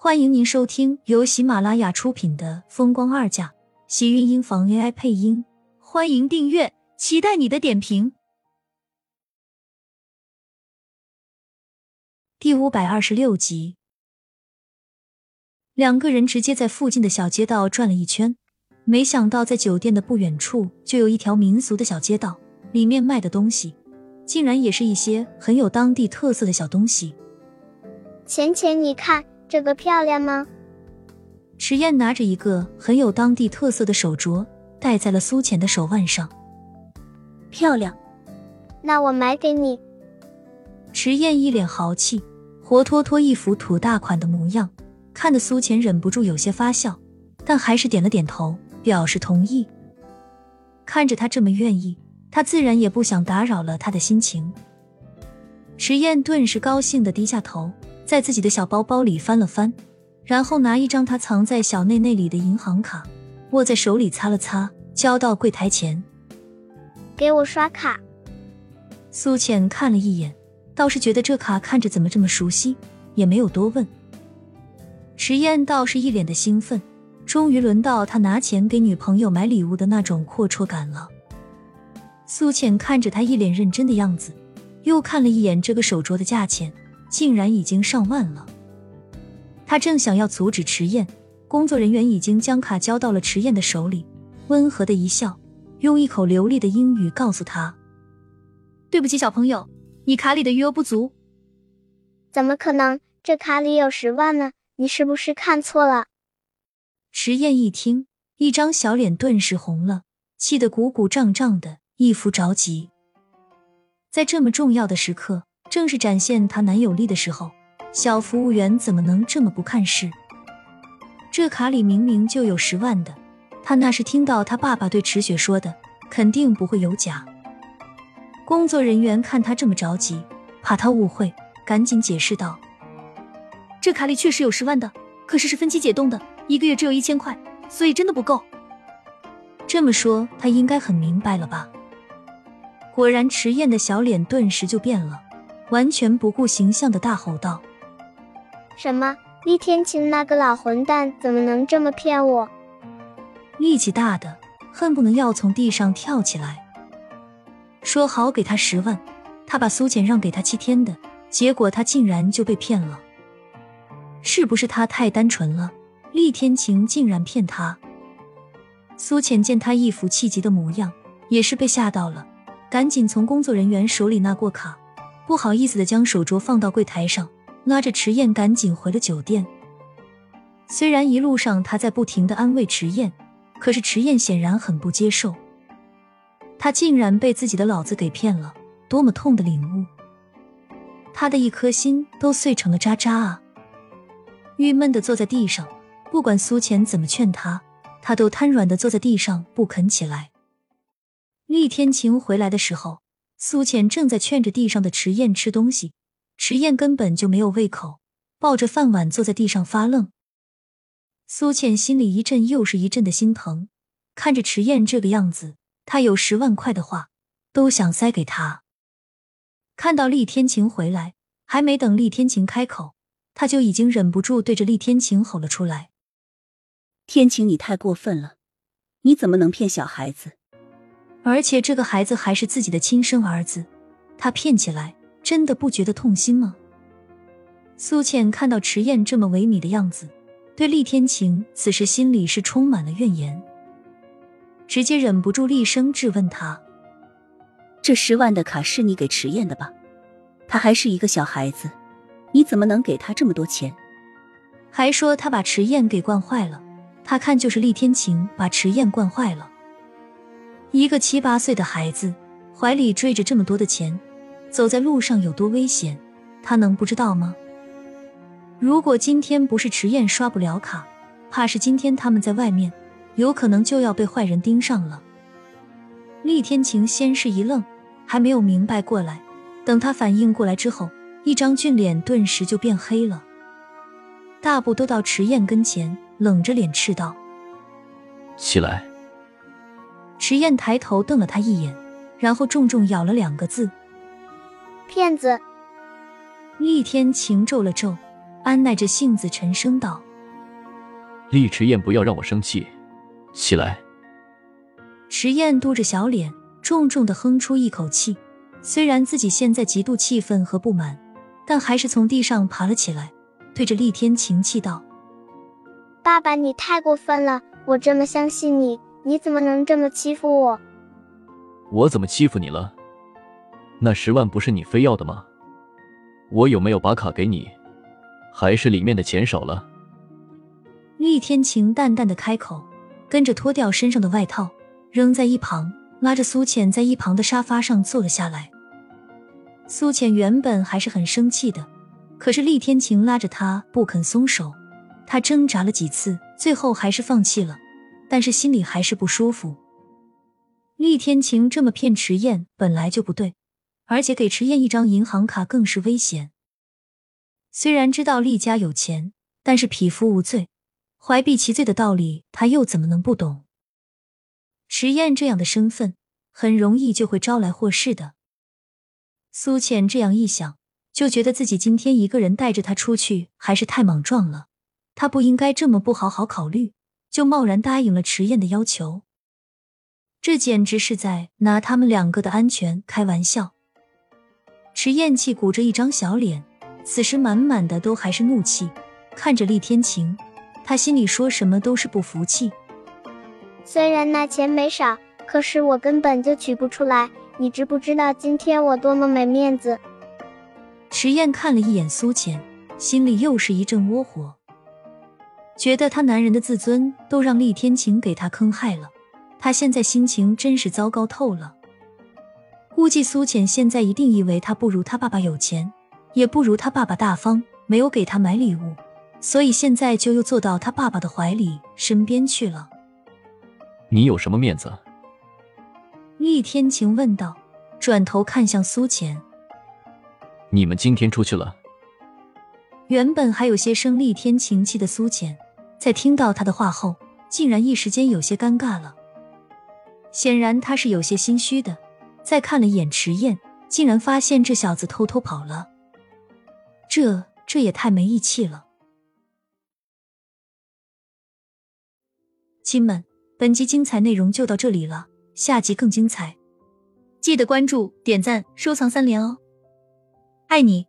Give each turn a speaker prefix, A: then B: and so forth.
A: 欢迎您收听由喜马拉雅出品的《风光二嫁》，喜运音房 AI 配音。欢迎订阅，期待你的点评。第五百二十六集，两个人直接在附近的小街道转了一圈，没想到在酒店的不远处就有一条民俗的小街道，里面卖的东西竟然也是一些很有当地特色的小东西。
B: 浅浅，你看。这个漂亮吗？
A: 池燕拿着一个很有当地特色的手镯，戴在了苏浅的手腕上。
C: 漂亮，
B: 那我买给你。
A: 池燕一脸豪气，活脱脱一副土大款的模样，看得苏浅忍不住有些发笑，但还是点了点头，表示同意。看着他这么愿意，他自然也不想打扰了他的心情。池燕顿时高兴的低下头。在自己的小包包里翻了翻，然后拿一张他藏在小内内里的银行卡，握在手里擦了擦，交到柜台前。
B: 给我刷卡。
A: 苏浅看了一眼，倒是觉得这卡看着怎么这么熟悉，也没有多问。迟燕倒是一脸的兴奋，终于轮到他拿钱给女朋友买礼物的那种阔绰感了。苏浅看着他一脸认真的样子，又看了一眼这个手镯的价钱。竟然已经上万了！他正想要阻止迟燕，工作人员已经将卡交到了迟燕的手里，温和的一笑，用一口流利的英语告诉他：“对不起，小朋友，你卡里的余额不足。”“
B: 怎么可能？这卡里有十万呢！你是不是看错了？”
A: 迟燕一听，一张小脸顿时红了，气得鼓鼓胀胀的，一副着急。在这么重要的时刻。正是展现她男友力的时候，小服务员怎么能这么不看事？这卡里明明就有十万的，他那是听到他爸爸对池雪说的，肯定不会有假。工作人员看他这么着急，怕他误会，赶紧解释道：“这卡里确实有十万的，可是是分期解冻的，一个月只有一千块，所以真的不够。”这么说，他应该很明白了吧？果然，迟燕的小脸顿时就变了。完全不顾形象的大吼道：“
B: 什么？厉天晴那个老混蛋怎么能这么骗我？”
A: 力气大的恨不能要从地上跳起来。说好给他十万，他把苏浅让给他七天的，结果他竟然就被骗了。是不是他太单纯了？厉天晴竟然骗他？苏浅见他一副气急的模样，也是被吓到了，赶紧从工作人员手里拿过卡。不好意思的将手镯放到柜台上，拉着迟燕赶紧回了酒店。虽然一路上他在不停的安慰迟燕，可是迟燕显然很不接受。他竟然被自己的老子给骗了，多么痛的领悟！他的一颗心都碎成了渣渣啊！郁闷的坐在地上，不管苏浅怎么劝他，他都瘫软的坐在地上不肯起来。厉天晴回来的时候。苏浅正在劝着地上的迟燕吃东西，迟燕根本就没有胃口，抱着饭碗坐在地上发愣。苏浅心里一阵又是一阵的心疼，看着迟燕这个样子，她有十万块的话都想塞给他。看到厉天晴回来，还没等厉天晴开口，他就已经忍不住对着厉天晴吼了出来：“
C: 天晴，你太过分了！你怎么能骗小孩子？”
A: 而且这个孩子还是自己的亲生儿子，他骗起来真的不觉得痛心吗？苏倩看到迟燕这么萎靡的样子，对厉天晴此时心里是充满了怨言，直接忍不住厉声质问他：“
C: 这十万的卡是你给迟燕的吧？他还是一个小孩子，你怎么能给他这么多钱？
A: 还说他把迟燕给惯坏了，他看就是厉天晴把迟燕惯坏了。”一个七八岁的孩子怀里追着这么多的钱，走在路上有多危险，他能不知道吗？如果今天不是迟燕刷不了卡，怕是今天他们在外面，有可能就要被坏人盯上了。厉天晴先是一愣，还没有明白过来，等他反应过来之后，一张俊脸顿时就变黑了，大步都到迟燕跟前，冷着脸斥道：“
D: 起来。”
A: 迟燕抬头瞪了他一眼，然后重重咬了两个字：“
B: 骗子。”
A: 厉天晴皱了皱，安耐着性子沉声道：“
D: 厉池燕，不要让我生气，起来。”
A: 池燕嘟着小脸，重重的哼出一口气。虽然自己现在极度气愤和不满，但还是从地上爬了起来，对着厉天晴气道：“
B: 爸爸，你太过分了！我这么相信你，你怎么能这么欺负我？
D: 我怎么欺负你了？那十万不是你非要的吗？我有没有把卡给你？还是里面的钱少了？”
A: 厉天晴淡淡的开口，跟着脱掉身上的外套，扔在一旁。拉着苏浅在一旁的沙发上坐了下来。苏浅原本还是很生气的，可是厉天晴拉着她不肯松手，她挣扎了几次，最后还是放弃了，但是心里还是不舒服。厉天晴这么骗迟燕本来就不对，而且给迟燕一张银行卡更是危险。虽然知道厉家有钱，但是匹夫无罪，怀璧其罪的道理他又怎么能不懂？迟燕这样的身份，很容易就会招来祸事的。苏浅这样一想，就觉得自己今天一个人带着他出去还是太莽撞了。他不应该这么不好好考虑，就贸然答应了迟燕的要求。这简直是在拿他们两个的安全开玩笑。迟燕气鼓着一张小脸，此时满满的都还是怒气，看着厉天晴，他心里说什么都是不服气。
B: 虽然那钱没少，可是我根本就取不出来。你知不知道今天我多么没面子？
A: 迟燕看了一眼苏浅，心里又是一阵窝火，觉得他男人的自尊都让厉天晴给他坑害了，他现在心情真是糟糕透了。估计苏浅现在一定以为他不如他爸爸有钱，也不如他爸爸大方，没有给他买礼物，所以现在就又坐到他爸爸的怀里身边去了。
D: 你有什么面子？
A: 厉天晴问道，转头看向苏浅。
D: 你们今天出去了？
A: 原本还有些生厉天晴气的苏浅，在听到他的话后，竟然一时间有些尴尬了。显然他是有些心虚的。再看了一眼迟燕，竟然发现这小子偷偷跑了，这这也太没义气了。亲们。本集精彩内容就到这里了，下集更精彩，记得关注、点赞、收藏三连哦，爱你。